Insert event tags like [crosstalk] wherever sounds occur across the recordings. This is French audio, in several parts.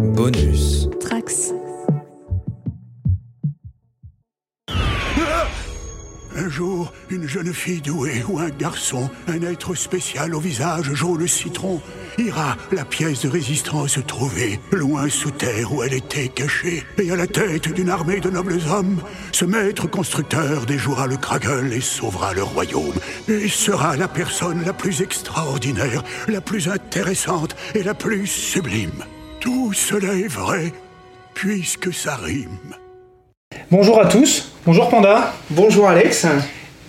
Bonus. Trax. Un jour, une jeune fille douée ou un garçon, un être spécial au visage jaune citron, ira la pièce de résistance trouver, loin sous terre où elle était cachée, et à la tête d'une armée de nobles hommes, ce maître constructeur déjouera le Kragel et sauvera le royaume, et sera la personne la plus extraordinaire, la plus intéressante et la plus sublime. Tout cela est vrai, puisque ça rime. Bonjour à tous, bonjour Panda. Bonjour Alex.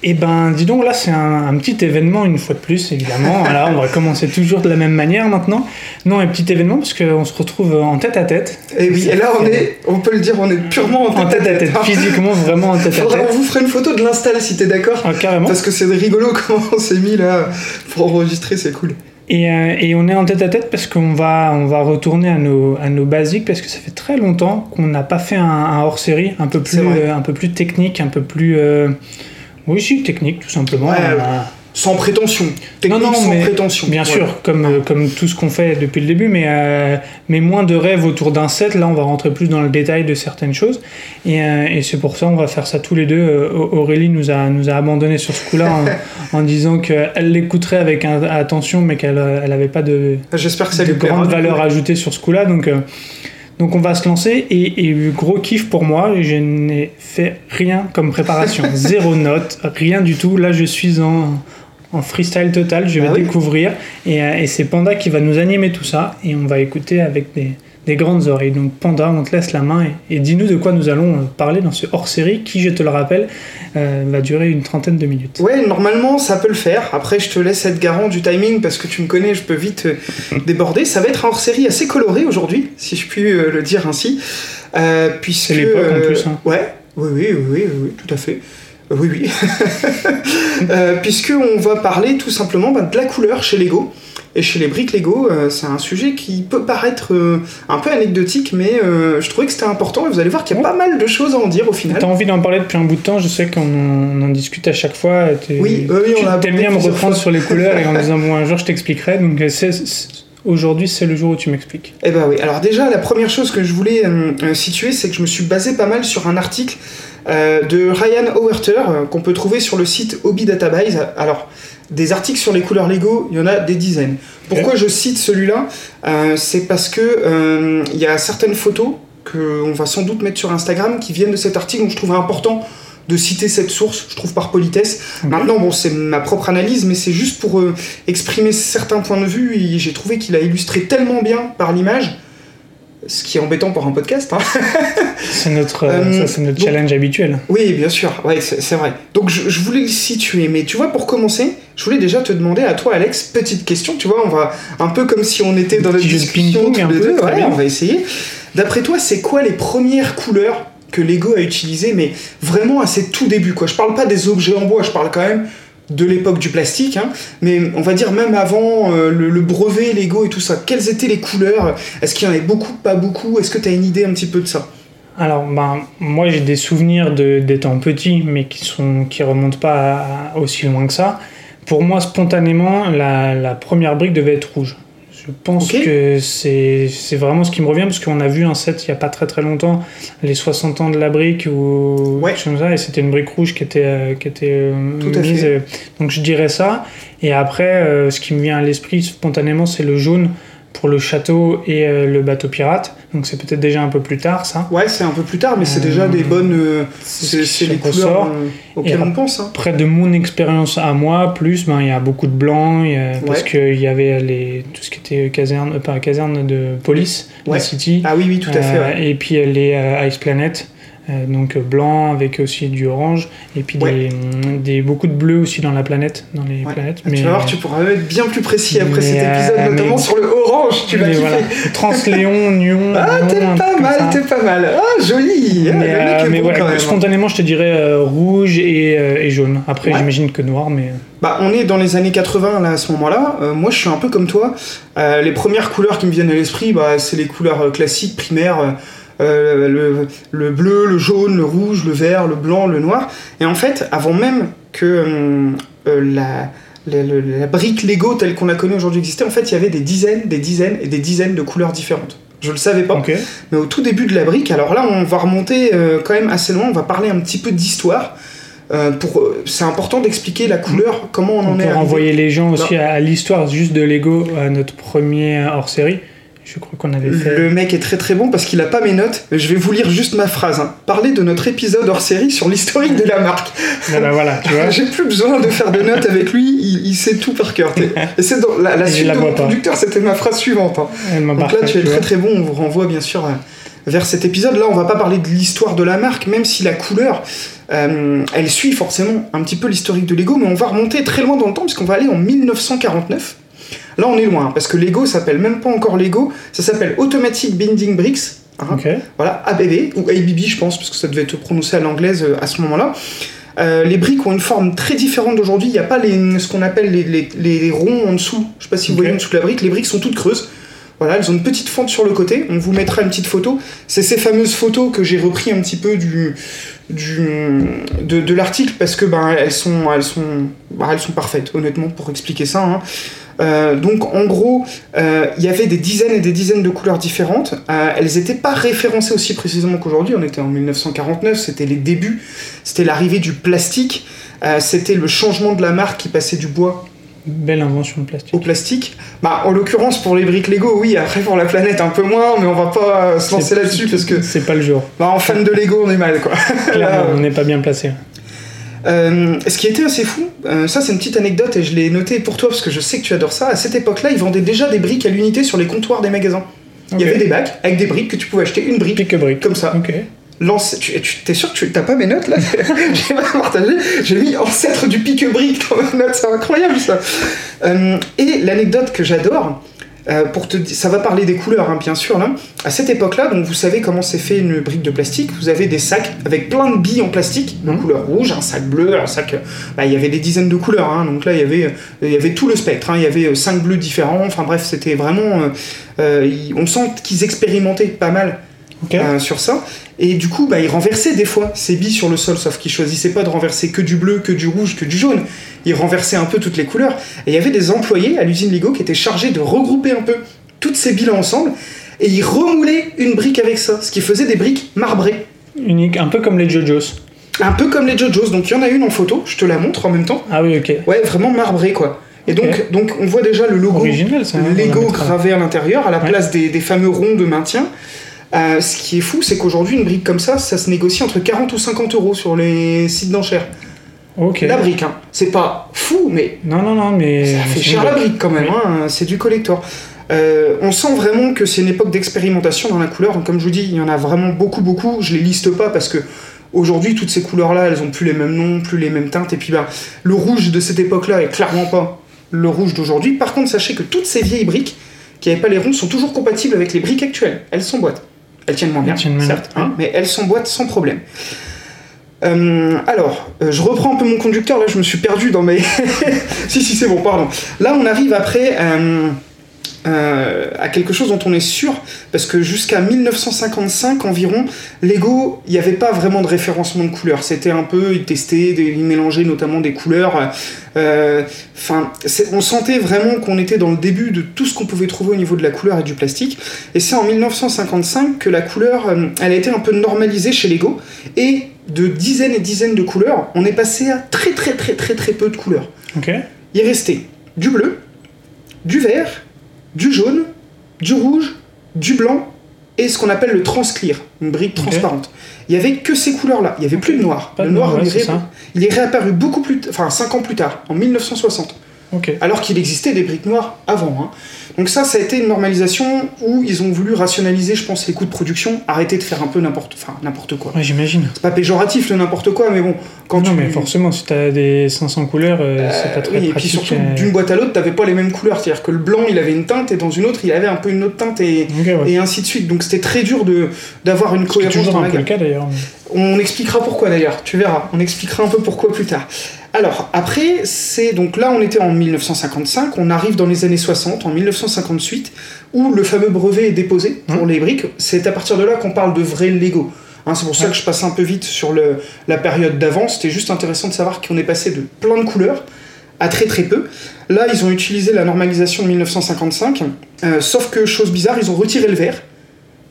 Eh ben, dis donc, là, c'est un, un petit événement une fois de plus, évidemment. [laughs] Alors, on va commencer toujours de la même manière maintenant. Non, un petit événement parce qu'on se retrouve en tête à tête. Et oui, et là, on est, on peut le dire, on est purement en En tête, tête à tête, physiquement, vraiment en tête à tête. on vous ferait une photo de l'install si t'es d'accord. Ah, carrément. Parce que c'est rigolo [laughs] comment on s'est mis là pour enregistrer, c'est cool. Et, euh, et on est en tête à tête parce qu'on va, on va retourner à nos, à nos basiques parce que ça fait très longtemps qu'on n'a pas fait un, un hors-série un peu plus, euh, un peu plus technique, un peu plus, euh, oui, si, technique, tout simplement. Ouais, On ouais. a- Sans prétention. Technique non, sans mais prétention. Bien Voilà. sûr, comme, euh, comme tout ce qu'on fait depuis le début, mais, euh, mais moins de rêves autour d'un set. Là, on va rentrer plus dans le détail de certaines choses. Et, euh, et c'est pour ça on va faire ça tous les deux. Aurélie nous a, nous a abandonné sur ce coup-là en, [laughs] en disant qu'elle l'écouterait avec un- attention, mais qu'elle n'avait pas de, J'espère que ça de grande coup. valeur ajoutée sur ce coup-là. Donc, euh, donc on va se lancer. Et, et gros kiff pour moi, je n'ai fait rien comme préparation. [laughs] Zéro note, rien du tout. Là, je suis en, en freestyle total. Je vais Ah oui. découvrir. Et, euh, et c'est Panda qui va nous animer tout ça. Et on va écouter avec des, des grandes oreilles. Donc Panda, on te laisse la main. Et, et dis-nous de quoi nous allons euh, parler dans ce hors-série qui, je te le rappelle, euh, va durer une trentaine de minutes. Ouais, normalement ça peut le faire. Après, je te laisse être garant du timing parce que tu me connais, je peux vite [laughs] déborder. Ça va être un hors-série assez coloré aujourd'hui, si je puis le dire ainsi. Euh, puisque, C'est l'époque, en plus, hein. Ouais, oui, oui, oui, oui, oui, tout à fait. Oui, oui. [laughs] euh, puisque on va parler tout simplement bah, de la couleur chez Lego. Et chez les briques Lego, euh, c'est un sujet qui peut paraître euh, un peu anecdotique, mais euh, je trouvais que c'était important. Et vous allez voir qu'il y a Ouais. pas mal de choses à en dire au final. T'as envie d'en parler depuis un bout de temps, je sais qu'on en, discute à chaque fois. Oui, oui, on a t'aimes bien me reprendre fois. sur les couleurs et en [laughs] disant bon un jour je t'expliquerai. Donc c'est- aujourd'hui c'est le jour où tu m'expliques. Eh ben oui. Alors déjà, la première chose que je voulais euh, euh, situer, c'est que je me suis basé pas mal sur un article euh, de Ryan Howerter qu'on peut trouver sur le site Hobby Database. Alors, des articles sur les couleurs Lego, il y en a des dizaines. Pourquoi je cite celui-là C'est parce que il y a certaines photos qu'on va sans doute mettre sur Instagram qui viennent de cet article, donc je trouvais important de citer cette source, je trouve par politesse. Maintenant, bon, c'est ma propre analyse, mais c'est juste pour euh, exprimer certains points de vue, et j'ai trouvé qu'il a illustré tellement bien par l'image, ce qui est embêtant pour un podcast. hein. [laughs] C'est notre, euh, Euh, ça, c'est notre donc- challenge habituel. Oui, bien sûr, ouais, c'est vrai. Donc je, je voulais le situer, mais tu vois, pour commencer, je voulais déjà te demander à toi, Alex, petite question, tu vois, on va un peu comme si on était dans notre discussion tous les deux, ouais, on va essayer. D'après toi, c'est quoi les premières couleurs que Lego a utilisées, mais vraiment à ses tout débuts, quoi Je parle pas des objets en bois, je parle quand même de l'époque du plastique, hein, mais on va dire même avant euh, le, brevet Lego et tout ça. Quelles étaient les couleurs? Est-ce qu'il y en avait beaucoup, pas beaucoup? Est-ce que tu as une idée un petit peu de ça? Alors ben moi j'ai des souvenirs d'étant petit, mais qui sont qui remontent pas aussi loin que ça. Pour moi spontanément la première brique devait être rouge. Je pense que c'est c'est vraiment ce qui me revient parce qu'on a vu un set il y a pas très très longtemps, les 60 ans de la brique ou Ouais. quelque chose comme ça, et c'était une brique rouge qui était euh, qui était euh, à mise. fait. donc je dirais ça. Et après, euh, ce qui me vient à l'esprit spontanément, c'est le jaune pour le château et euh, le bateau pirate. Donc c'est peut-être déjà un peu plus tard ça. Ouais, c'est un peu plus tard, mais c'est Euh, déjà des bonnes. euh, c'est ce les couleurs euh, auxquelles Et on pense. Hein. Près de mon expérience à moi, plus, ben, il y a beaucoup de blanc, il y a- parce qu'il y avait les, tout ce qui était caserne, euh, pas caserne de police, Ouais. la City, Ah oui, oui, tout à fait. euh, ouais. et puis euh, les euh, Ice Planet, euh, donc euh, blanc avec aussi du orange, et puis Ouais. des, des, beaucoup de bleu aussi dans la planète, dans les Ouais. planètes. Ah, tu vas voir, tu pourras être bien plus précis après mais, cet épisode, euh, notamment mais- sur le orange, tu vas mais kiffer. voilà. Transléon, [laughs] Nyon, Ah, t'es pas mal, t'es pas mal. Ah, joli. Ah, Mais, le mec euh, est mais bon ouais, quand même. hein. spontanément, je te dirais euh, rouge et, euh, et jaune. Après, j'imagine que noir, mais. Bah, on est dans les années 80 là, à ce moment-là. Euh, moi, je suis un peu comme toi. Euh, les premières couleurs qui me viennent à l'esprit, bah, c'est les couleurs euh, classiques, primaires. Euh, le, le bleu, le jaune, le rouge, le vert, le blanc, le noir. Et en fait, avant même que euh, euh, la, la, la- la brique Lego telle qu'on la connaît aujourd'hui existait, en fait, il y avait des dizaines, des dizaines et des dizaines de couleurs différentes. Je le savais pas. Mais au tout début de la brique, alors là, on va remonter euh, quand même assez loin. On va parler un petit peu d'histoire. Euh, pour, c'est important d'expliquer la couleur, comment on en On est peut arrivé. renvoyer les gens aussi à, à l'histoire juste de Lego, à notre premier hors-série. Je crois qu'on avait fait. Le mec est très très bon parce qu'il a pas mes notes. Je vais vous lire juste ma phrase. hein. Parler de notre épisode hors série sur l'historique de la marque. Voilà, voilà, tu vois. [laughs] J'ai plus besoin de faire de notes avec lui, il, il sait tout par cœur. Et [laughs] c'est dans la, la suite la de mon conducteur, c'était ma phrase suivante. hein. Donc là, tu es très très bon. On vous renvoie bien sûr euh, vers cet épisode. Là, on va pas parler de l'histoire de la marque, même si la couleur, euh, elle suit forcément un petit peu l'historique de Lego, mais on va remonter très loin dans le temps, puisqu'on va aller en 1949. Là, on est loin, parce que Lego s'appelle même pas encore Lego, ça s'appelle Automatic Binding Bricks. hein. Voilà, ABB, ou ABB, je pense, parce que ça devait être prononcé à l'anglaise euh, à ce moment-là. Euh, les briques ont une forme très différente d'aujourd'hui. Il n'y a pas les, ce qu'on appelle les, les- les ronds en dessous. Je sais pas si vous voyez en dessous de la brique. Les briques sont toutes creuses. Voilà, elles ont une petite fente sur le côté. On vous mettra une petite photo. C'est ces fameuses photos que j'ai repris un petit peu du, du, de, de l'article parce que ben, elles, sont, elles, sont, bah, elles sont parfaites, honnêtement, pour expliquer ça. hein. Euh, donc en gros, euh, il y avait des dizaines et des dizaines de couleurs différentes. Euh, elles n'étaient pas référencées aussi précisément qu'aujourd'hui. On était en 1949, c'était les débuts, c'était l'arrivée du plastique, c'était le changement de la marque qui passait du bois Belle invention de plastique. au plastique. Bah, en l'occurrence pour les briques Lego, oui. Après pour la planète un peu moins, mais on va pas se lancer là-dessus parce que C'est pas le jour. bah, en fan de Lego on est mal quoi. [laughs] Là, on n'est pas bien placé. Euh, ce qui était assez fou, euh, ça c'est une petite anecdote et je l'ai noté pour toi parce que je sais que tu adores ça. À cette époque-là, ils vendaient déjà des briques à l'unité sur les comptoirs des magasins. Il y avait des bacs avec des briques que tu pouvais acheter une brique Pique-brique. comme ça. Ok. Lance, tu, tu- t'es sûr que tu t'as pas mes notes là? [laughs] J'ai pas partagé. J'ai mis ancêtre du pique-brique dans mes notes, c'est incroyable ça. Euh, et l'anecdote que j'adore, euh, pour te ça va parler des couleurs hein, bien sûr là. À cette époque-là, donc vous savez comment c'est fait une brique de plastique. Vous avez des sacs avec plein de billes en plastique, de Mhm. couleur rouge, un sac bleu, un sac. euh, bah, il y avait des dizaines de couleurs. hein. donc là il y avait, euh, il y avait tout le spectre. hein. il y avait cinq bleus différents. Enfin bref, c'était vraiment. euh, euh, on sent qu'ils expérimentaient pas mal Euh, sur ça. Et du coup, bah, ils renversaient des fois ces billes sur le sol, sauf qu'ils choisissaient pas de renverser que du bleu, que du rouge, que du jaune. Ils renversaient un peu toutes les couleurs. Et il y avait des employés à l'usine Lego qui étaient chargés de regrouper un peu toutes ces billes ensemble. Et ils remoulaient une brique avec ça, ce qui faisait des briques marbrées. Unique, un peu comme les JoJo's. Un peu comme les JoJo's. Donc il y en a une en photo, je te la montre en même temps. Ah oui, ok. Ouais, vraiment marbrée quoi. Et donc, donc on voit déjà le logo Original, ça. hein, Lego mettra. gravé à l'intérieur, à la Ouais. place des, des fameux ronds de maintien. Euh, ce qui est fou, c'est qu'aujourd'hui, une brique comme ça, ça se négocie entre 40 ou 50 euros sur les sites d'enchères. Ok. La brique, hein. C'est pas fou, mais Non, non, non, mais. ça fait cher la brique quand même, Oui. hein. c'est du collector. Euh, on sent vraiment que c'est une époque d'expérimentation dans la couleur. Comme je vous dis, il y en a vraiment beaucoup, beaucoup. Je les liste pas parce que aujourd'hui, toutes ces couleurs-là, elles ont plus les mêmes noms, plus les mêmes teintes. Et puis, bah, le rouge de cette époque-là est clairement pas le rouge d'aujourd'hui. Par contre, sachez que toutes ces vieilles briques qui n'avaient pas les ronds sont toujours compatibles avec les briques actuelles. Elles s'emboîtent. Elles tiennent moins bien, tiennent certes, hein, mais elles s'emboîtent sans problème. Euh, alors, euh, je reprends un peu mon conducteur, là je me suis perdu dans mes... [laughs] si, si, c'est bon, pardon. Là on arrive après euh, euh, à quelque chose dont on est sûr, parce que jusqu'à 1955 environ, Lego, il n'y avait pas vraiment de référencement de couleurs. C'était un peu, ils testaient, ils mélangeaient notamment des couleurs. euh, Enfin, on sentait vraiment qu'on était dans le début de tout ce qu'on pouvait trouver au niveau de la couleur et du plastique. Et c'est en 1955 que la couleur, euh, elle a été un peu normalisée chez Lego. Et de dizaines et dizaines de couleurs, on est passé à très très très très très peu de couleurs. Ok. Il restait du bleu, du vert, du jaune, du rouge, du blanc et ce qu'on appelle le transclear, une brique transparente. Il y avait que ces couleurs-là, il y avait plus de noir. Pas le noir, il, est c'est ré- ça. il est réapparu beaucoup plus, t- enfin 5 ans plus tard, en 1960 Alors qu'il existait des briques noires avant. hein. Donc ça, ça a été une normalisation où ils ont voulu rationaliser, je pense, les coûts de production, arrêter de faire un peu n'importe, enfin n'importe quoi. Ouais, j'imagine. C'est pas péjoratif le n'importe quoi, mais bon, quand non, tu mais forcément, si t'as des 500 couleurs, euh, Euh, c'est pas très oui, et puis pratique. surtout, euh. d'une boîte à l'autre, t'avais pas les mêmes couleurs. C'est-à-dire que le blanc, il avait une teinte, et dans une autre, il avait un peu une autre teinte, et, Ok, ouais. et ainsi de suite. Donc c'était très dur de d'avoir une C'est cohérence toujours dans un la peu le cas d'ailleurs. On expliquera pourquoi d'ailleurs, tu verras. On expliquera un peu pourquoi plus tard. Alors, après, c'est donc là, on était en 1955, on arrive dans les années 60, en 1958, où le fameux brevet est déposé pour Mmh. les briques. C'est à partir de là qu'on parle de vrai Lego. Hein, c'est pour ça Ouais. que je passe un peu vite sur le, la période d'avant. C'était juste intéressant de savoir qu'on est passé de plein de couleurs à très très peu. Là, ils ont utilisé la normalisation de 1955, euh, sauf que, chose bizarre, ils ont retiré le vert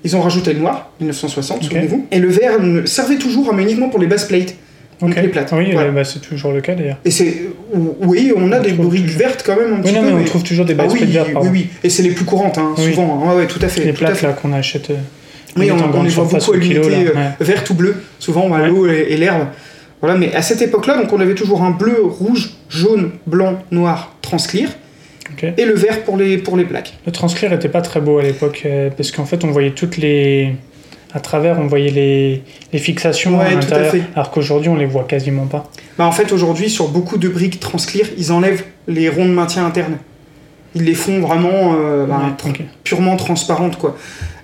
Ils ont rajouté le noir, 1960, Ok. souvenez-vous. Et le vert servait toujours, mais uniquement pour les bases plates. Donc les plates. Oui, Voilà. euh, bah, c'est toujours le cas d'ailleurs. Et c'est. Oui, on a On des trouve briques toujours. vertes quand même un Oui, petit non, peu. mais on mais- trouve toujours des Ah bases oui, vertes, oui, pardon. oui. Et c'est les plus courantes, hein, Oui. souvent. hein. Ouais, ouais, tout à fait. Les fait. là qu'on achète. euh, Oui, on, on les voit beaucoup à l'unité euh, ouais. verte ou bleu, souvent à Ouais. l'eau et, et l'herbe. Voilà, mais à cette époque-là, donc on avait toujours un bleu, rouge, jaune, blanc, noir, transclear, Et le vert pour les, pour les plaques. Le transclear était pas très beau à l'époque euh, parce qu'en fait on voyait toutes les à travers on voyait les, les fixations Ouais, à l'intérieur alors qu'aujourd'hui on les voit quasiment pas. Bah, en fait, aujourd'hui, sur beaucoup de briques transclear, ils enlèvent les ronds de maintien interne. Ils les font vraiment euh, bah, Ouais, ok. purement transparentes, quoi.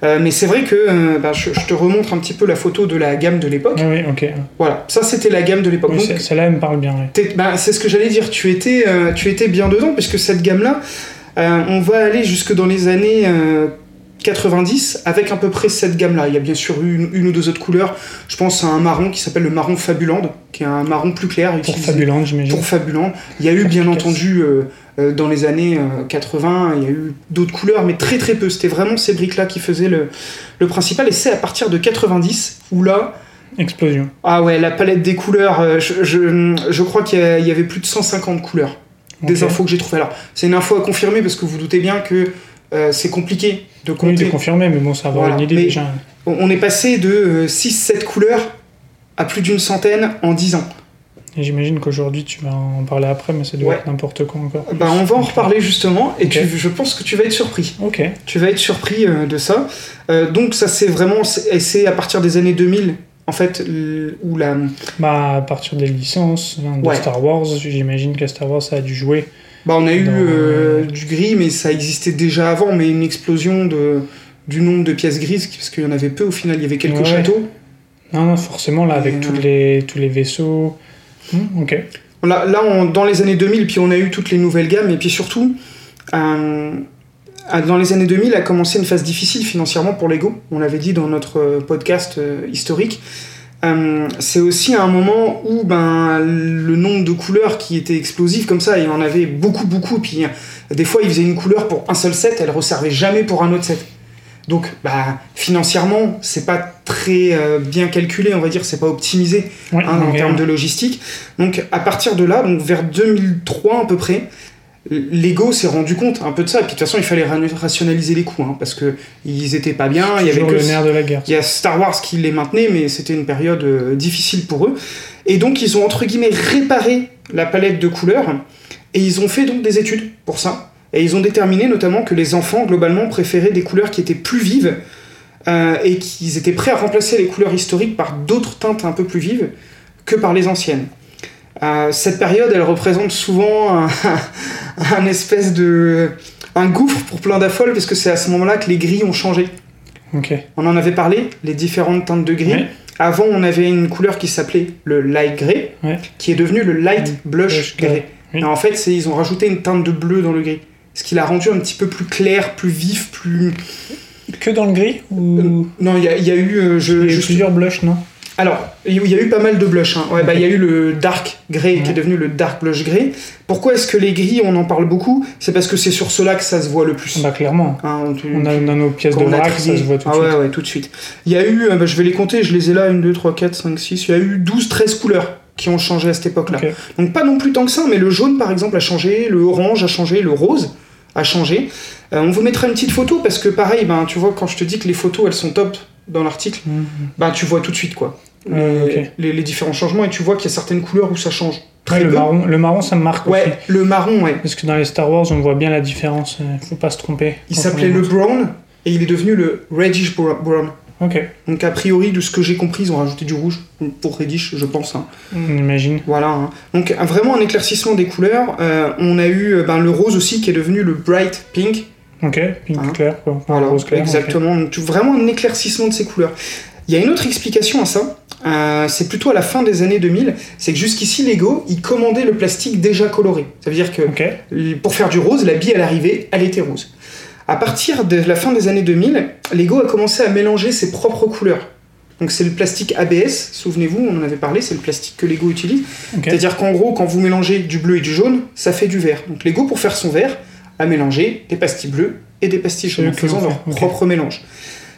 Euh, mais c'est vrai que euh, bah, je, je te remontre un petit peu la photo de la gamme de l'époque. Ah oui, ok. Voilà, ça c'était la gamme de l'époque. Oui, Celle-là elle me parle bien. bah, c'est ce que j'allais dire, tu étais, tu étais bien dedans, puisque cette gamme-là, euh, on va aller jusque dans les années 90 avec à peu près cette gamme-là. Il y a bien sûr une, une ou deux autres couleurs. Je pense à un marron qui s'appelle le marron Fabuland, qui est un marron plus clair. Pour Fabuland j'imagine. pour Fabuland. Il y a eu bien entendu euh, euh, dans les années euh, 80, il y a eu d'autres couleurs, mais très très peu. C'était vraiment ces briques-là qui faisaient le, le principal. Et c'est à partir de 90 où là, Explosion. ah ouais, la palette des couleurs, euh, je, je, je crois qu'il y, avait plus de 150 couleurs. Des infos que j'ai trouvées. Alors, c'est une info à confirmer parce que vous doutez bien que euh, c'est compliqué de Oui, compter. de confirmer, mais bon, ça va avoir Voilà. une idée Mais- déjà. on est passé de 6-7 couleurs à plus d'une centaine en 10 ans. Et j'imagine qu'aujourd'hui tu vas en parler après, mais ça doit Ouais. être n'importe quoi encore. Bah, on va en reparler justement et tu- je pense que tu vas être surpris. Ok. Tu vas être surpris euh, de ça. Euh, donc ça c'est vraiment, et c'est à partir des années 2000 en fait où la, Bah à partir des licences hein, de Ouais. Star Wars, j'imagine que Star Wars ça a dû jouer. Bah on a eu Dans- euh, du gris mais ça existait déjà avant mais une explosion de du nombre de pièces grises parce qu'il y en avait peu au final il y avait quelques Ouais. châteaux. Non, non, forcément là avec euh, tous les tous les vaisseaux. Hmm, ok. Là, là on- dans les années 2000 puis on a eu toutes les nouvelles gammes et puis surtout euh, dans les années 2000 a commencé une phase difficile financièrement pour Lego. On l'avait dit dans notre euh, podcast euh, historique. Euh, c'est aussi un moment où ben, le nombre de couleurs qui était explosif comme ça, il en avait beaucoup, beaucoup. Puis des fois, ils faisaient une couleur pour un seul set, elle ne resservait jamais pour un autre set. Donc, bah, financièrement, c'est pas très euh, bien calculé, on va dire, c'est pas optimisé Ouais, hein, en termes de logistique. Donc, à partir de là, donc vers 2003 à peu près, Lego s'est rendu compte un peu de ça. Et puis, de toute façon, il fallait ra- rationaliser les coûts, hein, parce que ils étaient pas bien. Il y avait que le nerf de la guerre. il y a Star Wars qui les maintenait, mais c'était une période euh, difficile pour eux. Et donc, ils ont entre guillemets réparé la palette de couleurs et ils ont fait donc des études pour ça. Et ils ont déterminé notamment que les enfants, globalement, préféraient des couleurs qui étaient plus vives euh, et qu'ils étaient prêts à remplacer les couleurs historiques par d'autres teintes un peu plus vives que par les anciennes. Euh, cette période, elle représente souvent un, [laughs] un espèce de. un gouffre pour plein d'affoles, parce que c'est à ce moment-là que les gris ont changé. On en avait parlé, les différentes teintes de gris. Avant, on avait une couleur qui s'appelait le light grey, Ouais. qui est devenu le light blush. Et en fait, ils ont rajouté une teinte de bleu dans le gris, ce qui l'a rendu un petit peu plus clair, plus vif, plus. Que dans le gris ou Non, il y, a- il y a eu. euh, je, il y a eu je- plusieurs blushs, non? Alors, il y a eu pas mal de blush. hein. Ouais, bah, il y a eu le dark grey qui est devenu le dark blush grey. Pourquoi est-ce que les gris, on en parle beaucoup? C'est parce que c'est sur cela que ça se voit le plus. Bah clairement. Hein, tu- On a, on a nos pièces de vrac, ça se voit tout de ah suite. ouais, ouais, tout de suite. Il y a eu, euh, bah, je vais les compter, je les ai là, 1, 2, 3, 4, 5, 6. Il y a eu 12, 13 couleurs qui ont changé à cette époque-là. Donc pas non plus tant que ça, mais le jaune par exemple a changé, le orange a changé, le rose a changé. Euh, on vous mettra une petite photo parce que pareil, ben, tu vois, quand je te dis que les photos elles sont top dans l'article, Mhm. ben, tu vois tout de suite quoi. Euh, les, ok. les- les différents changements et tu vois qu'il y a certaines couleurs où ça change. Très Ouais, le, marron, le marron, ça me marque aussi. Ouais, le marron, ouais. Parce que dans les Star Wars, on voit bien la différence. euh, Faut pas se tromper. Il s'appelait on le brown et il est devenu le reddish bro- brown. Ok, Donc a priori, de ce que j'ai compris, ils ont rajouté du rouge pour reddish, je pense. hein. on imagine. Voilà. hein. Donc vraiment un éclaircissement des couleurs. Euh, on a eu euh, ben, le rose aussi qui est devenu le bright pink. Ok, pink Hein. clair, quoi. Voilà, rose clair. exactement. Donc, vraiment un éclaircissement de ces couleurs. Il y a une autre explication à ça. euh, c'est plutôt à la fin des années 2000. C'est que jusqu'ici, Lego, ils commandaient le plastique déjà coloré. Ça veut dire que pour faire du rose, la bille à l'arrivée, elle était rose. À partir de la fin des années 2000, Lego a commencé à mélanger ses propres couleurs. Donc c'est le plastique ABS, souvenez-vous, on en avait parlé, c'est le plastique que Lego utilise. C'est-à-dire qu'en gros, quand vous mélangez du bleu et du jaune, ça fait du vert. Donc Lego, pour faire son vert, a mélangé des pastilles bleues et des pastilles jaunes, en faisant leur propre mélange.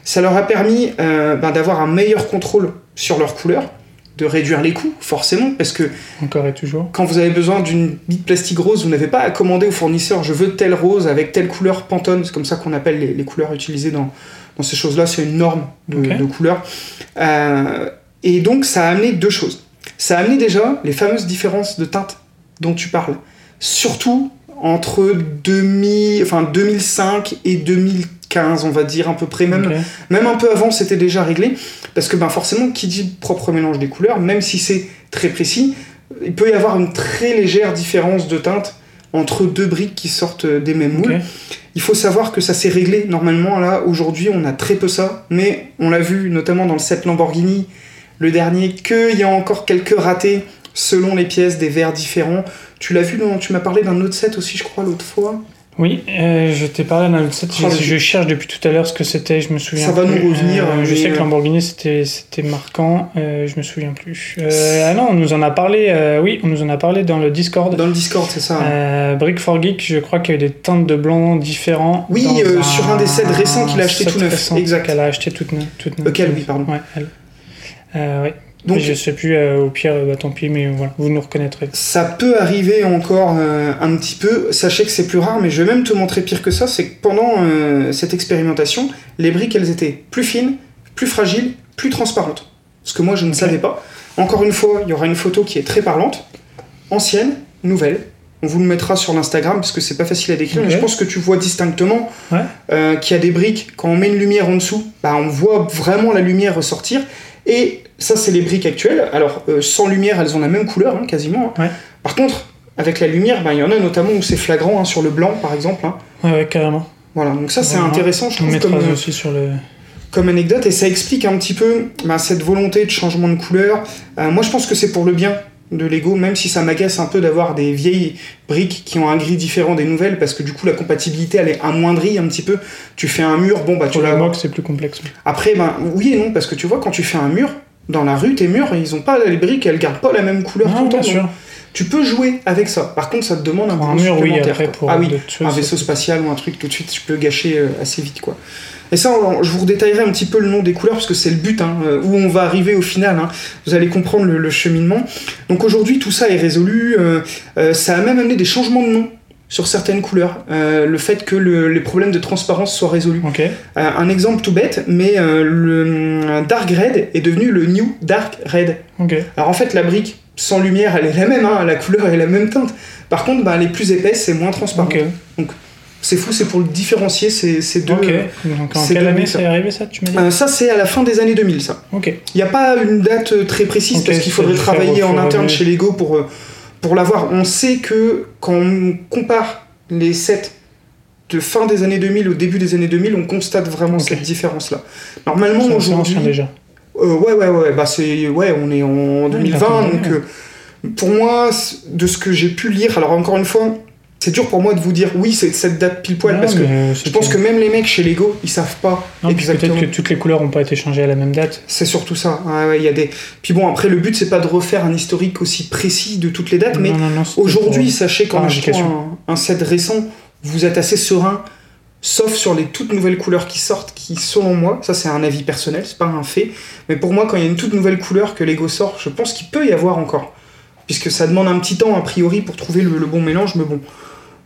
Ça leur a permis euh, ben, d'avoir un meilleur contrôle sur leurs couleurs, de réduire les coûts, forcément, parce que Encore et toujours. quand vous avez besoin d'une bite plastique rose, vous n'avez pas à commander au fournisseur je veux telle rose avec telle couleur Pantone, c'est comme ça qu'on appelle les, les couleurs utilisées dans, dans ces choses-là, c'est une norme de couleurs. Euh, et donc ça a amené deux choses. Ça a amené déjà les fameuses différences de teintes dont tu parles, surtout entre 2000, enfin 2005 et 2015, on va dire à peu près, même même un peu avant, c'était déjà réglé. Parce que ben, forcément, qui dit propre mélange des couleurs, même si c'est très précis, il peut y avoir une très légère différence de teinte entre deux briques qui sortent des mêmes moules. Il faut savoir que ça s'est réglé normalement. Là, aujourd'hui, on a très peu ça. Mais on l'a vu notamment dans le set Lamborghini, le dernier, qu'il y a encore quelques ratés selon les pièces, des verres différents. Tu l'as vu, dans, tu m'as parlé d'un autre set aussi, je crois, l'autre fois. Oui, euh, je t'ai parlé d'un autre set. Oh, je, cherche depuis tout à l'heure ce que c'était, je me souviens. Ça va plus. nous revenir, Euh, je sais que euh, Lamborghini c'était c'était marquant, euh, je me souviens plus. Ah non, on nous en a parlé. oui, on nous en a parlé dans le Discord. Dans le Discord, c'est ça. hein. Brick for Geek, je crois qu'il y a eu des teintes de blanc différents. Oui, sur un des sets récents qu'il a acheté tout neuf, exact. Qu'elle a acheté toute neuve. Toute neuve. Lequel, oui, pardon. Ouais, elle. Ouais. Donc, je sais plus, euh, au pire, bah, tant pis, mais voilà, vous nous reconnaîtrez. Ça peut arriver encore euh, un petit peu, sachez que c'est plus rare, mais je vais même te montrer pire que ça, c'est que pendant euh, cette expérimentation, les briques, elles étaient plus fines, plus fragiles, plus transparentes. Ce que moi, je ne savais pas. Encore une fois, il y aura une photo qui est très parlante, ancienne, nouvelle. On vous le mettra sur l'Instagram parce que c'est pas facile à décrire, mais je pense que tu vois distinctement Ouais. qu'il y a des briques. Quand on met une lumière en dessous, bah, on voit vraiment la lumière ressortir. Et ça, c'est les briques actuelles. Alors, euh, sans lumière, elles ont la même couleur, hein, quasiment. hein. Ouais. Par contre, avec la lumière, bah, il y en a notamment où c'est flagrant, hein, sur le blanc, par exemple. Ouais, ouais, carrément. Voilà, donc ça, c'est intéressant, je On trouve, mettra comme, euh, aussi sur le. comme anecdote, et ça explique un petit peu bah, cette volonté de changement de couleur. Euh, moi, je pense que c'est pour le bien de Lego, même si ça m'agace un peu d'avoir des vieilles briques qui ont un gris différent des nouvelles, parce que du coup, la compatibilité, elle est amoindrie un petit peu. Tu fais un mur, bon, bah, tu Pour vas la avoir moque, c'est plus complexe. après, ben, oui et non, parce que tu vois, quand tu fais un mur, dans la rue, tes murs, ils ont pas les briques, elles gardent pas la même couleur tout le temps. sûr. Tu peux jouer avec ça. Par contre, ça te demande un un mur, oui, supplémentaire, après, quoi. pour ah oui, un vaisseau spatial ou un truc, tout de suite, tu peux gâcher euh, assez vite, quoi. Et ça, on- je vous redétaillerai un petit peu le nom des couleurs, parce que c'est le but, hein, euh, où on va arriver au final. hein. Vous allez comprendre le, le cheminement. Donc aujourd'hui, tout ça est résolu. euh, euh, ça a même amené des changements de nom sur certaines couleurs. Euh, le fait que le- les problèmes de transparence soient résolus. Euh, un exemple tout bête, mais le Dark Red est devenu le New Dark Red. Alors en fait, la brique sans lumière, elle est la même, hein, la couleur est la même teinte. Par contre, bah, elle est plus épaisse et moins transparente. C'est fou, c'est pour le différencier ces, ces deux. Ok. euh, Donc en quelle année ça. arrivé ça, tu m'as dit euh, ça, c'est à la fin des années 2000, ça. Ok. Il n'y a pas une date euh, très précise parce qu'il faudrait travailler en interne chez Lego pour, euh, pour l'avoir. On sait que quand on compare les sets de fin des années 2000 au début des années 2000, on constate vraiment cette différence-là. Normalement, C'est aujourd'hui. déjà. Euh, ouais, ouais, ouais, bah c'est, ouais, on est en 2020, d'accord, donc euh, pour moi, de ce que j'ai pu lire, alors encore une fois, c'est dur pour moi de vous dire oui, c'est cette date pile poil, Non, parce que mais je pense que même les mecs chez Lego, ils savent pas Non, exactement. peut-être que toutes les couleurs n'ont pas été changées à la même date. C'est surtout ça. Ouais, ouais, il y a des. Puis bon, après, le but c'est pas de refaire un historique aussi précis de toutes les dates, mais Non, aujourd'hui, sachez qu'en achetant un, un set récent, vous êtes assez serein. Sauf sur les toutes nouvelles couleurs qui sortent, qui selon moi, ça c'est un avis personnel, c'est pas un fait, mais pour moi quand il y a une toute nouvelle couleur que Lego sort, je pense qu'il peut y avoir encore. Puisque ça demande un petit temps a priori pour trouver le, le bon mélange, mais bon,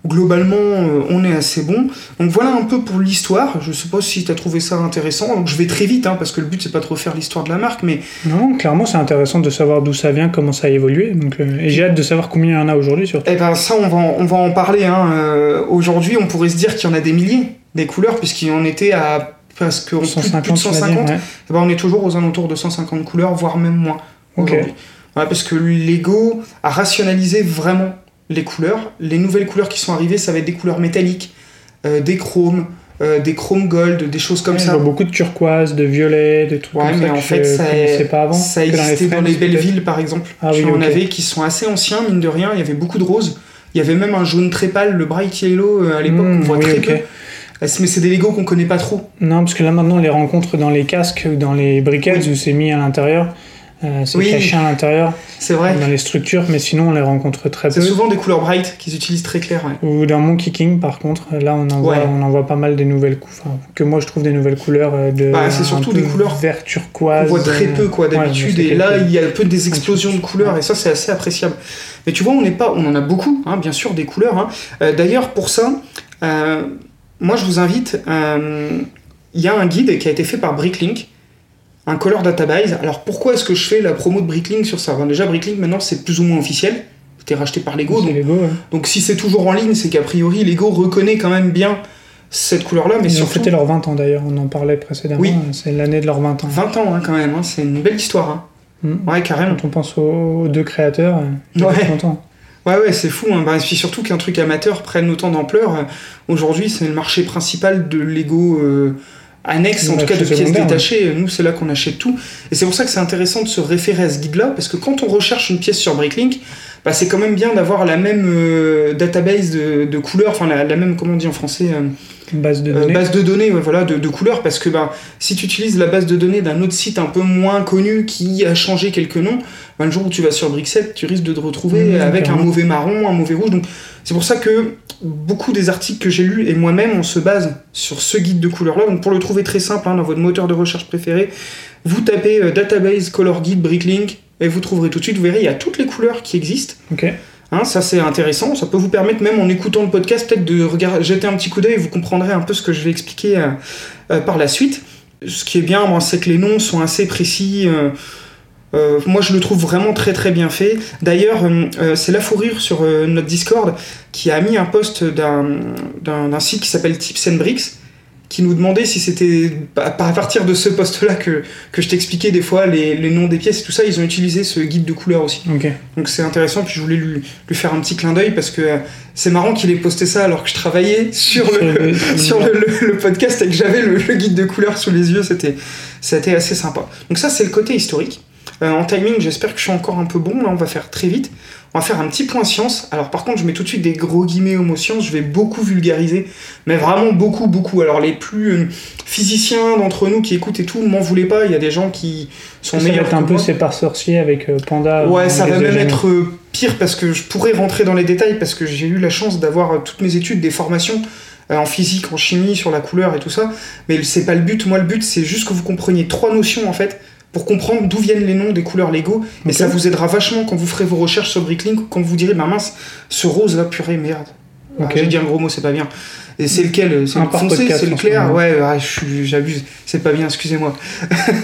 globalement euh, on est assez bon. Donc voilà un peu pour l'histoire, je sais pas si tu as trouvé ça intéressant, donc je vais très vite, hein, parce que le but c'est pas de refaire l'histoire de la marque, mais Non, clairement, c'est intéressant de savoir d'où ça vient, comment ça a évolué. Donc, euh, et j'ai hâte de savoir combien il y en a aujourd'hui surtout. Eh ben ça, on va en, on va en parler. Hein. Euh, Aujourd'hui, on pourrait se dire qu'il y en a des milliers, des couleurs, puisqu'il en était à de- plus 150, de tu m'as dit, 150. ouais. Eh ben, on est toujours aux alentours de 150 couleurs, voire même moins aujourd'hui. Parce que Lego a rationalisé vraiment les couleurs. Les nouvelles couleurs qui sont arrivées, ça va être des couleurs métalliques, euh, des chromes, euh, des chromes gold, des choses comme Ouais, je ça. vois beaucoup de turquoise, de violet, de trucs Ouais, comme mais ça en que fait, ça, connaissais pas avant. ça que dans les existait dans les belles villes, par exemple. Ah oui, en ok. avais qui sont assez anciens, mine de rien. Il y avait beaucoup de roses. Il y avait même un jaune très pâle, le bright yellow, euh, à l'époque, Mmh, on voit oui, très ok. peu. C'est- Mais c'est des Lego qu'on connaît pas trop. Non, parce que là maintenant, on les rencontre dans les casques ou dans les briquettes Oui. où c'est mis à l'intérieur. Euh, c'est Oui. caché à l'intérieur, C'est vrai. dans les structures, mais sinon on les rencontre très C'est peu. souvent des couleurs bright qu'ils utilisent très claires. ouais. Ou d'un Monkey King, par contre, là on en, voit, on en voit pas mal des nouvelles couleurs, enfin, que moi je trouve des nouvelles couleurs euh, de. Bah, c'est surtout des couleurs vert On turquoise. voit très euh, peu quoi ouais, d'habitude c'est et là il y a un peu des explosions de couleurs et ça c'est assez appréciable. Mais tu vois on n'est pas, on en a beaucoup hein, bien sûr des couleurs. hein. Euh, D'ailleurs pour ça, euh, moi je vous invite, euh, il y a un guide qui a été fait par Bricklink, un color database. Alors pourquoi est-ce que je fais la promo de Bricklink sur ça Déjà Bricklink maintenant c'est plus ou moins officiel, c'était racheté par Lego donc, Lego, ouais. donc si c'est toujours en ligne c'est qu'a priori Lego reconnaît quand même bien cette couleur là mais Ils ont fêté leurs 20 ans d'ailleurs, on en parlait précédemment, Oui. c'est l'année de leurs 20 ans. 20 ans hein, quand même, hein, c'est une belle histoire. hein. Mm. Ouais carrément. Quand on pense aux deux créateurs, euh, ils Ouais. contents. Ouais, ouais, c'est fou. Hein. Bah, et puis surtout qu'un truc amateur prenne autant d'ampleur. euh, Aujourd'hui, c'est le marché principal de Lego euh, annexe, en tout cas de pièces détachées. Nous, c'est là qu'on achète tout. Et c'est pour ça que c'est intéressant de se référer à ce guide-là, parce que quand on recherche une pièce sur Bricklink, bah, c'est quand même bien d'avoir la même euh, database de, de couleurs, enfin la, la même, comment on dit en français, euh, Base de euh, données. base de données voilà, de, de couleurs, parce que bah, si tu utilises la base de données d'un autre site un peu moins connu qui a changé quelques noms, bah, le jour où tu vas sur Brixet, tu risques de te retrouver Mmh, avec un mauvais marron, un mauvais rouge. Donc c'est pour ça que beaucoup des articles que j'ai lus et moi-même, on se base sur ce guide de couleurs-là. Donc pour le trouver très simple, hein, dans votre moteur de recherche préféré, vous tapez euh, Database Color Guide Bricklink et vous trouverez tout de suite, vous verrez, il y a toutes les couleurs qui existent. Ok. Hein, ça c'est intéressant, ça peut vous permettre même en écoutant le podcast peut-être de regarder, jeter un petit coup d'œil vous comprendrez un peu ce que je vais expliquer euh, euh, par la suite. Ce qui est bien, c'est que les noms sont assez précis. euh, moi je le trouve vraiment très très bien fait. D'ailleurs, c'est la fourrure sur notre Discord qui a mis un post d'un site qui s'appelle Tips and Bricks qui nous demandait si c'était à partir de ce post-là que, que je t'expliquais des fois les, les noms des pièces et tout ça, ils ont utilisé ce guide de couleurs aussi. Donc c'est intéressant, puis je voulais lui, lui faire un petit clin d'œil parce que euh, c'est marrant qu'il ait posté ça alors que je travaillais sur le, [laughs] sur le, le- le podcast et que j'avais le, le guide de couleurs sous les yeux, c'était c'était assez sympa. Donc ça c'est le côté historique. Euh, en timing, j'espère que je suis encore un peu bon, là on va faire très vite. On va faire un petit point science. Alors par contre, je mets tout de suite des gros guillemets mot science, je vais beaucoup vulgariser, mais vraiment beaucoup, beaucoup. Alors les plus euh, physiciens d'entre nous qui écoutent et tout, m'en voulez pas, il y a des gens qui sont Ça va meilleurs être un peu c'est par sorcier avec euh, Panda. Ouais, ça va même être euh, pire parce que je pourrais rentrer dans les détails parce que j'ai eu la chance d'avoir toutes mes études, des formations en physique, en chimie, sur la couleur et tout ça. Mais c'est pas le but. Moi, le but, c'est juste que vous compreniez trois notions en fait pour comprendre d'où viennent les noms des couleurs Lego. Et Ok. ça vous aidera vachement quand vous ferez vos recherches sur Bricklink ou quand vous direz, bah mince, ce rose là, purée, merde. Ah, Ok. J'ai dit un gros mot, c'est pas bien. Et c'est lequel? C'est le foncé, c'est le ce clair. Ouais, suis- j'abuse. C'est pas bien, excusez-moi.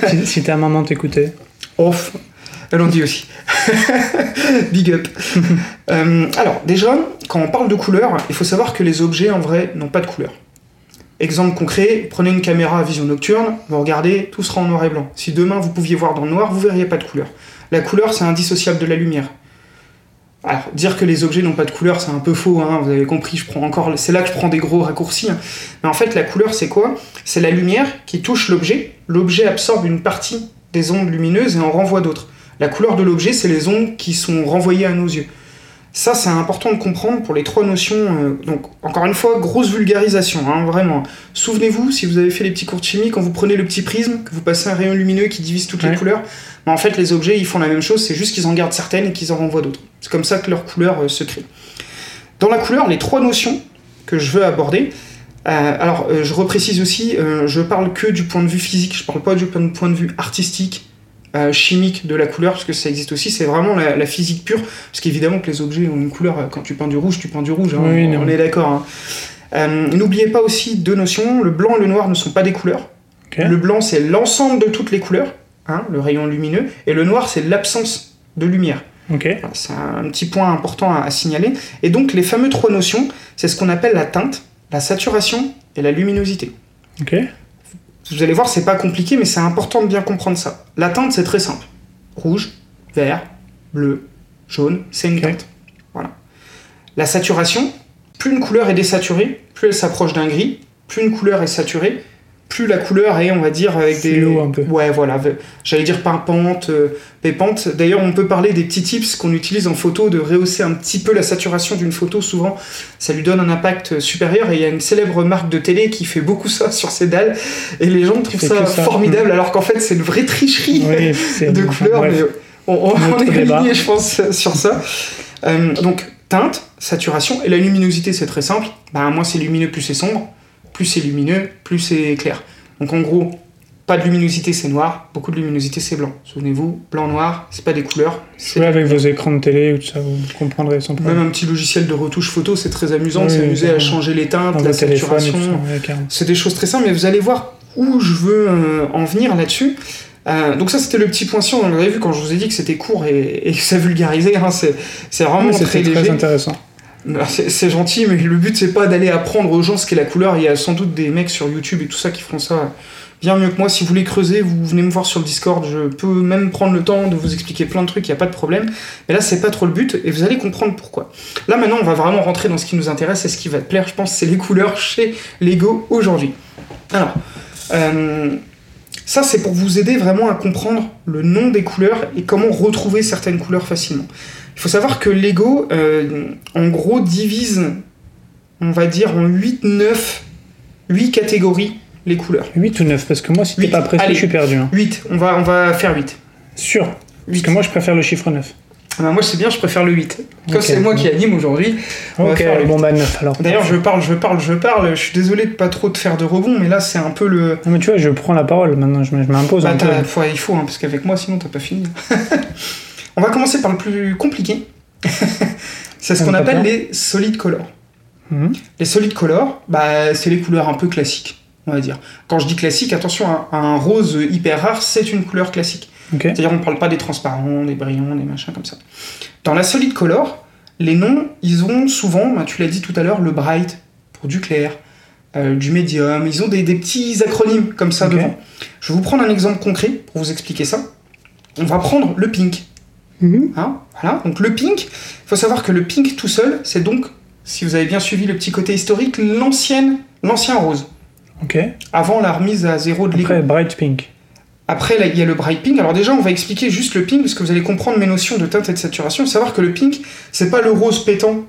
si, si ta maman t'écoutait. [laughs] Off. Elle en dit aussi. [laughs] Big up. [laughs] Euh, alors, déjà, quand on parle de couleur, il faut savoir que les objets, en vrai, n'ont pas de couleur. Exemple concret, prenez une caméra à vision nocturne, vous regardez, tout sera en noir et blanc. Si demain vous pouviez voir dans le noir, vous verriez pas de couleur. La couleur, c'est indissociable de la lumière. Alors, dire que les objets n'ont pas de couleur, c'est un peu faux, hein, vous avez compris, je prends encore, c'est là que je prends des gros raccourcis. hein. Mais en fait, la couleur, c'est quoi? C'est la lumière qui touche l'objet. L'objet absorbe une partie des ondes lumineuses et en renvoie d'autres. La couleur de l'objet, c'est les ondes qui sont renvoyées à nos yeux. Ça, c'est important de comprendre pour les trois notions. euh, donc, encore une fois, grosse vulgarisation, hein, vraiment. Souvenez-vous, si vous avez fait les petits cours de chimie, quand vous prenez le petit prisme, que vous passez un rayon lumineux qui divise toutes les couleurs, bah, en fait, les objets, ils font la même chose, c'est juste qu'ils en gardent certaines et qu'ils en renvoient d'autres. C'est comme ça que leur couleur euh, se crée. Dans la couleur, les trois notions que je veux aborder, euh, alors, euh, je reprécise aussi, je parle que du point de vue physique, je parle pas du point de vue artistique, euh, chimique de la couleur, parce que ça existe aussi, c'est vraiment la, la physique pure, parce qu'évidemment que les objets ont une couleur, quand tu peins du rouge, tu peins du rouge, hein, Oui, on, est d'accord. hein. Euh, N'oubliez pas aussi deux notions, le blanc et le noir ne sont pas des couleurs. Le blanc, c'est l'ensemble de toutes les couleurs, hein, le rayon lumineux, et le noir, c'est l'absence de lumière. C'est un petit point important à, à signaler. Et donc, les fameux trois notions, c'est ce qu'on appelle la teinte, la saturation et la luminosité. Vous allez voir, c'est pas compliqué, mais c'est important de bien comprendre ça. La teinte, c'est très simple. Rouge, vert, bleu, jaune, c'est une Ok. teinte. Voilà. La saturation, plus une couleur est désaturée, plus elle s'approche d'un gris, plus une couleur est saturée, plus la couleur est, on va dire, avec des. Fluo un peu. Ouais, voilà. J'allais dire pimpante, euh, pépante. D'ailleurs, on peut parler des petits tips qu'on utilise en photo de rehausser un petit peu la saturation d'une photo. Souvent, ça lui donne un impact supérieur. Et il y a une célèbre marque de télé qui fait beaucoup ça sur ses dalles. Et les gens trouvent ça, formidable, alors qu'en fait, c'est une vraie tricherie Oui, [laughs] de couleurs. bref. Mais on, on- est aligné, je pense, sur ça. Euh, donc, teinte, saturation. Et la luminosité, c'est très simple. Bah, moins c'est lumineux, plus c'est sombre. Plus c'est lumineux, plus c'est clair. Donc en gros, pas de luminosité, c'est noir. Beaucoup de luminosité, c'est blanc. Souvenez-vous, blanc-noir, c'est pas des couleurs. C'est Jouez avec vos écrans de télé ou tout ça, vous comprendrez sans même problème. un petit logiciel de retouche photo, c'est très amusant. Oui, c'est à changer les teintes, la saturation. ouais. C'est des choses très simples, mais vous allez voir où je veux euh, en venir là-dessus. Euh, donc ça, c'était le petit point sur. Vous avez vu quand je vous ai dit que c'était court et, et que ça vulgarisait. hein, c'est vraiment léger. très intéressant. C'est gentil, mais le but c'est pas d'aller apprendre aux gens ce qu'est la couleur. Il y a sans doute des mecs sur YouTube et tout ça qui feront ça bien mieux que moi. Si vous voulez creuser, vous venez me voir sur le Discord. Je peux même prendre le temps de vous expliquer plein de trucs, il n'y a pas de problème. Mais là, c'est pas trop le but et vous allez comprendre pourquoi. Là, maintenant, on va vraiment rentrer dans ce qui nous intéresse et ce qui va te plaire, je pense, c'est les couleurs chez Lego aujourd'hui. Alors, euh, ça, c'est pour vous aider vraiment à comprendre le nom des couleurs et comment retrouver certaines couleurs facilement. Il faut savoir que Lego, euh, en gros, divise, on va dire, en 8, 9, 8 catégories les couleurs. 8 ou 9, parce que moi, si t'es pas précis, Allez. je suis perdu. Hein. 8, on va, on va faire 8. Sûr. Parce 8. que moi, je préfère le chiffre 9. Ah bah, moi, c'est bien, je préfère le 8. Comme Ok. c'est moi qui anime aujourd'hui, Ok, bon bah 9 alors. D'ailleurs, je parle, je parle, je parle. Je suis désolé de pas trop te faire de rebond, mais là, c'est un peu le. Non, mais tu vois, je prends la parole maintenant, je je m'impose Bah, un peu. t'as- faut- il faut, hein, parce qu'avec moi, sinon, t'as pas fini. [laughs] On va commencer par le plus compliqué. [laughs] c'est ce qu'on appelle les solid colors. Mhm. Les solid colors, bah, c'est les couleurs un peu classiques, on va dire. Quand je dis classique, attention, un rose hyper rare, c'est une couleur classique. Ok. C'est-à-dire, on parle pas des transparents, des brillants, des machins comme ça. Dans la solid color, les noms, ils ont souvent, bah, tu l'as dit tout à l'heure, le bright pour du clair, euh, du médium, ils ont des, des petits acronymes comme ça devant. Je vais vous prendre un exemple concret pour vous expliquer ça. On va prendre le pink. Mhm. hein, voilà, donc le pink, il faut savoir que le pink tout seul, c'est donc, si vous avez bien suivi le petit côté historique, l'ancienne, l'ancien rose, Ok. avant la remise à zéro de Lego. Après, Bright Pink. Après, là, il y a le bright pink. Alors déjà, on va expliquer juste le pink, parce que vous allez comprendre mes notions de teinte et de saturation. Il faut savoir que le pink, c'est pas le rose pétant,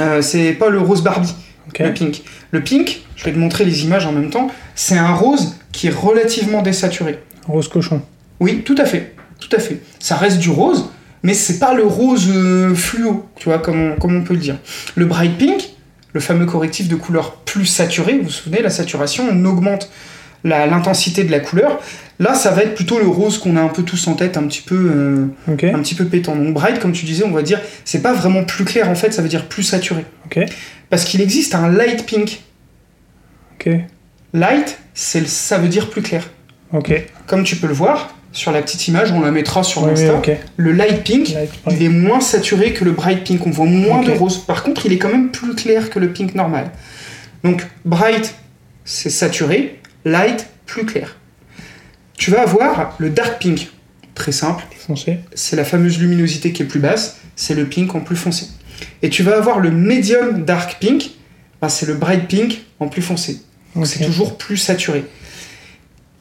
euh, c'est pas le rose Barbie, le pink. Le pink, je vais te montrer les images en même temps, c'est un rose qui est relativement désaturé. Rose cochon. Oui, tout à fait, tout à fait. Ça reste du rose, mais c'est pas le rose euh, fluo, tu vois, comme on, comme on peut le dire. Le bright pink, le fameux correctif de couleur plus saturé, vous vous souvenez, la saturation, on augmente l'intensité de la couleur. Là, ça va être plutôt le rose qu'on a un peu tous en tête, un petit peu, euh, un petit peu pétant. Donc bright, comme tu disais, on va dire, c'est pas vraiment plus clair en fait, ça veut dire plus saturé. Parce qu'il existe un light pink. Light, ça veut dire plus clair. Comme tu peux le voir sur la petite image, on la mettra sur Oui, oui, Insta. Le light pink, Light, il est moins saturé que le bright pink. On voit moins de rose. Par contre, il est quand même plus clair que le pink normal. Donc, bright, c'est saturé. Light, plus clair. Tu vas avoir le dark pink. Très simple. Foncé. C'est la fameuse luminosité qui est plus basse. C'est le pink en plus foncé. Et tu vas avoir le medium dark pink. Ben, c'est le bright pink en plus foncé. Donc, Ok. c'est toujours plus saturé.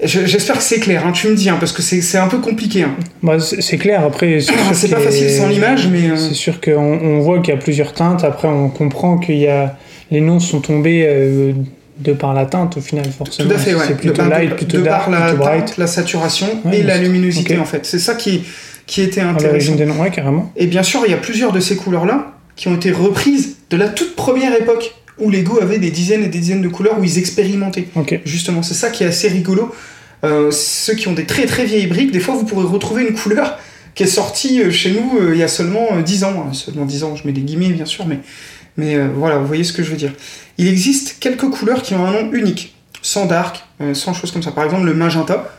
Je- J'espère que c'est clair, hein, tu me dis, hein, parce que c'est un peu compliqué. hein. Bah, c'est clair, après. C'est pas qu'il y a- facile sans l'image, mais, euh, C'est sûr qu'on on voit qu'il y a plusieurs teintes. Après, on comprend qu'il y a. Les noms sont tombés euh, de par la teinte, au final, forcément. Tout à fait, ouais. C'est plutôt de, light, de- plutôt de dark, par la plutôt bright. teinte, la saturation Ouais, et la luminosité, en fait. C'est ça qui, qui était intéressant. des noms, ouais, carrément. Et bien sûr, il y a plusieurs de ces couleurs-là qui ont été reprises de la toute première époque où Lego avait des dizaines et des dizaines de couleurs où ils expérimentaient. Ok. Justement, c'est ça qui est assez rigolo. Euh, ceux qui ont des très très vieilles briques, des fois vous pourrez retrouver une couleur [laughs] qui est sortie euh, chez nous euh, il y a seulement euh, 10 ans. hein. Seulement 10 ans, je mets des guillemets bien sûr, mais, mais euh, voilà, vous voyez ce que je veux dire. Il existe quelques couleurs qui ont un nom unique, sans dark, sans choses comme ça. Par exemple, le magenta.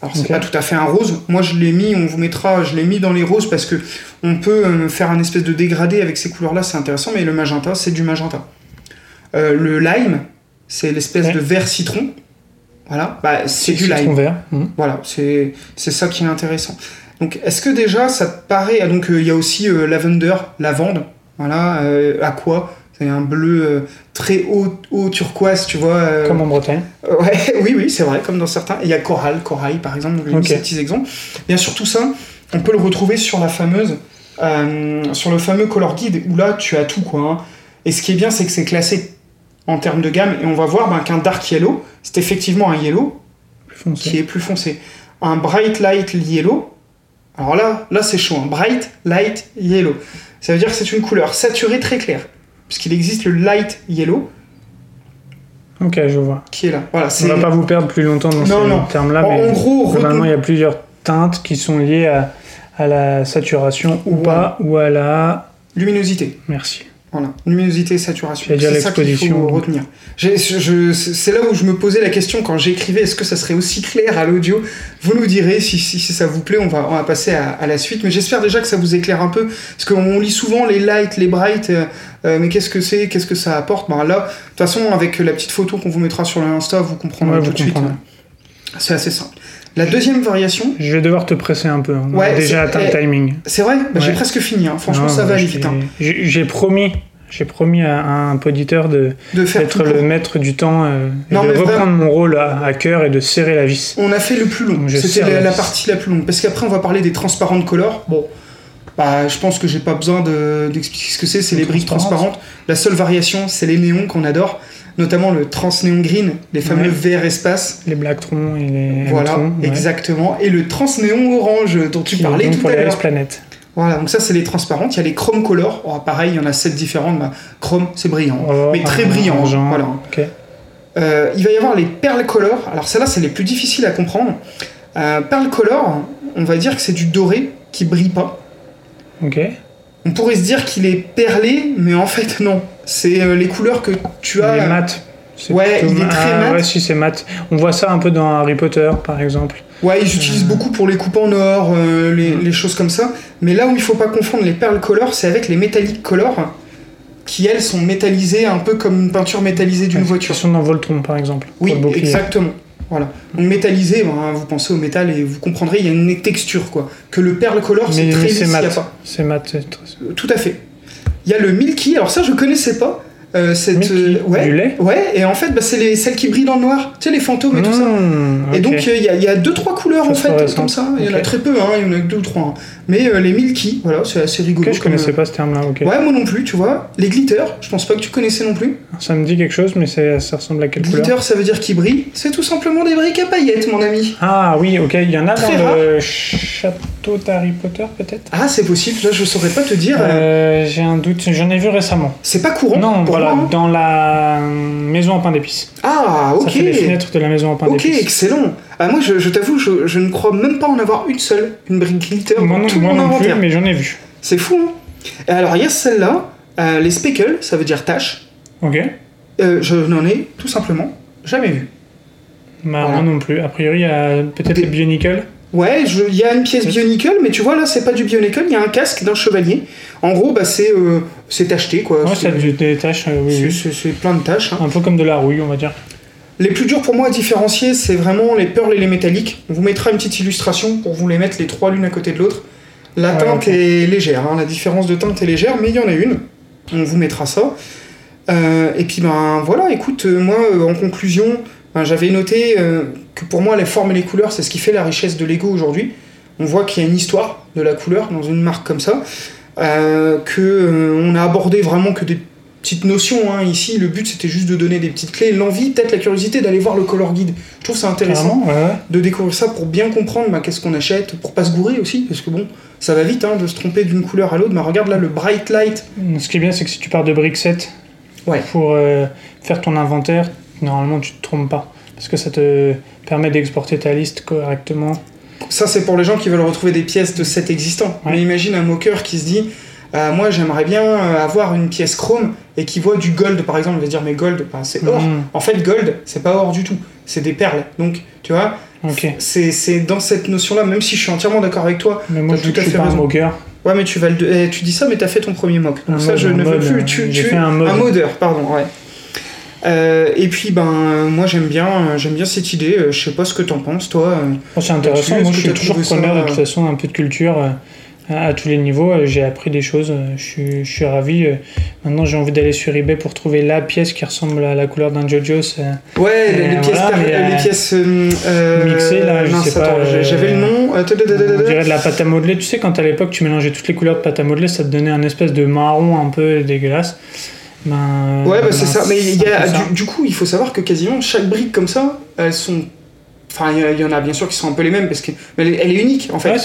Alors, c'est Ok. pas tout à fait un rose. Moi, je l'ai mis, on vous mettra, je l'ai mis dans les roses parce que on peut faire un espèce de dégradé avec ces couleurs-là, c'est intéressant, mais le magenta, c'est du magenta. Euh, le lime, c'est l'espèce Ouais. de vert citron. Voilà, bah, c'est du lime. vert. Mhm. Voilà, c'est ça qui est intéressant. Donc, est-ce que déjà ça te paraît. ah, donc, euh, il y a aussi euh, lavender, lavande, voilà, euh, aqua, C'est un bleu très haut, haut turquoise, tu vois. Comme en Bretagne. [laughs] Ouais, oui, oui, c'est vrai, comme dans certains. Il y a Coral, Corail par exemple, donc j'ai mis Ok. ces petits exemples. Bien sûr, tout ça, on peut le retrouver sur la fameuse, sur le fameux color guide où là, tu as tout quoi. hein. Et ce qui est bien, c'est que c'est classé en termes de gamme et on va voir ben, qu'un dark yellow, c'est effectivement un yellow qui est plus foncé. Un bright light yellow, alors là, là c'est chaud, un bright light yellow. Ça veut dire que c'est une couleur saturée très claire, puisqu'il existe le light yellow Ok, je vois. qui est là. Voilà, On c'est va pas vous perdre plus longtemps dans Non, ces termes-là, mais en gros, globalement, il y a plusieurs teintes qui sont liées à, à la saturation ou pas, ou à la... luminosité. Merci. Voilà, luminosité, saturation. C'est ça qu'il faut retenir. C'est là où je me posais la question quand j'écrivais est-ce que ça serait aussi clair à l'audio? Vous nous direz si, si, si ça vous plaît, on va, on va passer à, à la suite. Mais j'espère déjà que ça vous éclaire un peu. Parce qu'on lit souvent les light, les bright, euh, euh, mais qu'est-ce que c'est Qu'est-ce que ça apporte? Ben Là, de toute façon, avec la petite photo qu'on vous mettra sur l'Insta, vous comprendrez Ouais, tout vous de suite. C'est assez simple. La deuxième variation, Je vais devoir te presser un peu. hein. On a déjà atteint le eh, timing. c'est vrai bah, J'ai presque fini. hein. Franchement, Non, ça va aller je vite. hein. J'ai promis, j'ai promis à un poditeur de De d'être le maître du temps euh, et Non, de reprendre vraiment- mon rôle à, à cœur et de serrer la vis. On a fait le plus long. C'était la, la partie la plus longue. Parce qu'après, on va parler des transparents de color. Bon, bah, je pense que j'ai pas besoin de- d'expliquer ce que c'est. C'est les briques Transparentes. transparentes. La seule variation, c'est les néons qu'on adore. Notamment le transnéon green, les fameux Ouais. verts espace. Les Blacktron et les Voilà, ouais. exactement. Et le transnéon orange dont tu Qui parlais tout pour à les l'heure. Planet. Voilà, donc ça, c'est les transparentes. Il y a les chrome color. Oh, pareil, il y en a sept différentes. Bah, chrome, c'est brillant. Oh, mais très brillant. argent. Voilà. Euh, il va y avoir les perles color. Alors celles-là, c'est les plus difficiles à comprendre. Euh, perles color, on va dire que c'est du doré qui brille pas. Ok. On pourrait se dire qu'il est perlé, mais en fait non. C'est euh, les couleurs que tu as. Il est mat. C'est Ouais, plutôt il est très ah, mat. Ouais, si c'est mat. On voit ça un peu dans Harry Potter, par exemple. Ouais, ils utilisent Euh. beaucoup pour les coupes en or, euh, les, les choses comme ça. Mais là où il faut pas confondre les perles color, c'est avec les métalliques color, qui elles sont métallisées un peu comme une peinture métallisée d'une Ouais, voiture. Sont dans Voltron, par exemple. Oui, exactement. Voilà. Donc métallisé, ben, vous pensez au métal et vous comprendrez, il y a une texture quoi. Que le perle color, c'est très c'est mat. C'est mat. Tout à fait. Il y a le Milky, alors ça je connaissais pas. Euh, cette, euh, ouais, du lait? ouais, et en fait bah, c'est les, celles qui brillent dans le noir, tu sais les fantômes et tout ça. Mmh, Et donc euh, il y, a- il y a deux trois couleurs en fait comme ça. Il y en a très peu, hein, il y en a que deux ou trois. hein. Mais euh, les Milky, voilà, c'est assez rigolo. Ok, je comme, connaissais euh, pas ce terme-là. Ok. Ouais, moi non plus, tu vois. Les glitters, je pense pas que tu connaissais non plus. Ça me dit quelque chose, mais ça ressemble à quelle couleur? Glitter, ça veut dire qu'ils brillent. C'est tout simplement des briques à paillettes, mon ami. Ah oui, ok. Il y en a Très dans le château d'Harry Potter, peut-être? Ah, c'est possible, là je saurais pas te dire. euh, Euh, J'ai un doute. J'en ai vu récemment. C'est pas courant Non, pour voilà, moi, hein. dans la maison en pain d'épices. Ah, ok. Ça fait les fenêtres de la maison en pain Ok, d'épices. excellent. Ah, moi, je, je t'avoue, je, je ne crois même pas en avoir une seule, une brique glitter Moi non, tout moi non plus, mais j'en ai vu. C'est fou, hein Et Alors, il y a celle-là, euh, les speckles, ça veut dire taches. Ok. Euh, je n'en ai tout simplement jamais vu. Bah, Voilà. Moi non plus. A priori, il y a peut-être les Bionickel. Ouais, il y a une pièce bionickel, mais tu vois là, c'est pas du bionickel, il y a un casque d'un chevalier. En gros, bah, c'est euh, c'est tacheté, quoi. Ouais, C'est- des taches, euh, oui, c'est- plein de taches. hein. Un peu comme de la rouille, on va dire. Les plus durs pour moi à différencier, c'est vraiment les pearls et les métalliques. On vous mettra une petite illustration pour vous les mettre les trois l'une à côté de l'autre. La Ouais, teinte est légère, hein, la différence de teinte est légère, mais il y en a une. On vous mettra ça. Euh, et puis ben voilà, écoute, euh, moi en conclusion, ben, j'avais noté euh, que pour moi les formes et les couleurs, c'est ce qui fait la richesse de Lego aujourd'hui. On voit qu'il y a une histoire de la couleur dans une marque comme ça, euh, que euh, on a abordé vraiment que des petites notions hein. ici. Le but c'était juste de donner des petites clés, l'envie, peut-être la curiosité d'aller voir le color guide. Je trouve ça intéressant ouais, de découvrir ça pour bien comprendre bah, qu'est-ce qu'on achète, pour pas se gourer aussi, parce que bon, ça va vite hein, de se tromper d'une couleur à l'autre. Mais regarde là le bright light. Ce qui est bien, c'est que si tu pars de brick set Ouais. pour euh, faire ton inventaire, normalement tu te trompes pas. Parce que ça te permet d'exporter ta liste correctement. Ça c'est pour les gens qui veulent retrouver des pièces de set existants. Ouais. Mais imagine un moqueur qui se dit. euh, moi j'aimerais bien euh, avoir une pièce chrome et qui voit du gold par exemple, il va dire mais gold bah, c'est or. Mhm. En fait gold c'est pas or du tout, c'est des perles. Donc tu vois, Ok. c'est c'est dans cette notion là, même si je suis entièrement d'accord avec toi, Mais moi, je tout à fait un raison. moqueur. Ouais, mais tu vas le. eh, tu dis ça, mais t'as fait ton premier mock. Donc Un ça, mode, je un ne veux plus. euh, Tu, tu- fait un mode. modeur, pardon, ouais. Euh, et puis, ben, euh, moi, j'aime bien, euh, j'aime bien cette idée. Je sais pas ce que t'en penses, toi. Oh, c'est intéressant. Moi, je suis toujours ça, preneur de toute façon, un peu de culture. à tous les niveaux. J'ai appris des choses, je suis, je suis ravi. Maintenant, j'ai envie d'aller sur eBay pour trouver la pièce qui ressemble à la couleur d'un JoJo's. Ouais, les, Euh, les pièces, voilà, per- mais, les pièces euh, mixées, là, je sais pas, euh, J'avais le nom. On dirait de la pâte à modeler. Tu sais, quand à l'époque tu mélangeais toutes les couleurs de pâte à modeler, ça te donnait un espèce de marron un peu dégueulasse. Ben, Ouais, bah, ben, c'est ça. Mais il y a, du, du coup, il faut savoir que quasiment chaque brique comme ça, elles sont. Enfin, il y en a bien sûr qui sont un peu les mêmes parce que mais elle, est- elle est unique en fait. Ouais,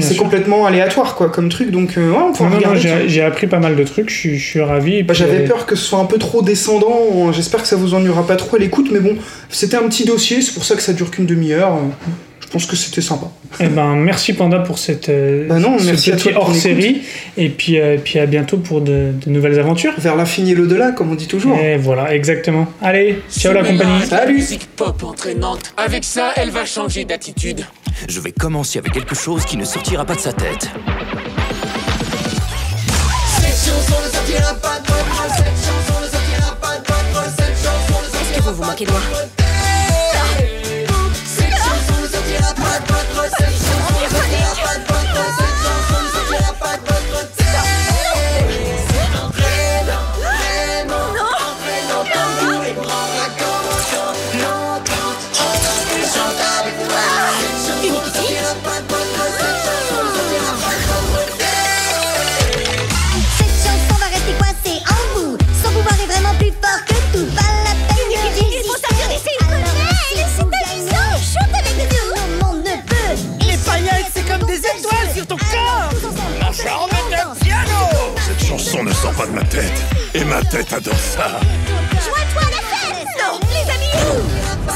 c'est complètement aléatoire quoi, comme truc. Donc, euh, ouais, on peut Non, regarder. j'ai appris pas mal de trucs, je suis, je suis ravi. Bah, J'avais euh, peur que ce soit un peu trop descendant. J'espère que ça vous ennuiera pas trop à l'écoute, mais bon, c'était un petit dossier. C'est pour ça que ça dure qu'une demi-heure. Je pense que c'était sympa. eh ben, merci Panda pour cette, Bah non, ce merci à petit toi pour hors-série. Et puis, euh, puis à bientôt pour de, de nouvelles aventures. Vers l'infini et l'au-delà, comme on dit toujours. Et voilà, exactement. Allez, ciao la compagnie. de Salut. musique pop entraînante. Avec ça, elle va changer d'attitude. Je vais commencer avec quelque chose qui ne sortira pas de sa tête. Est-ce que vous vous moquez de moi ma tête adore ça. Joins-toi à la fête. Non, les amis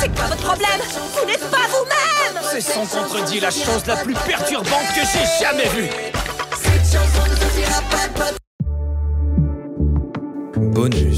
C'est quoi votre problème Vous n'êtes pas vous-même C'est sans contredit la chose la plus perturbante que j'ai jamais vue. Bonus. Trax.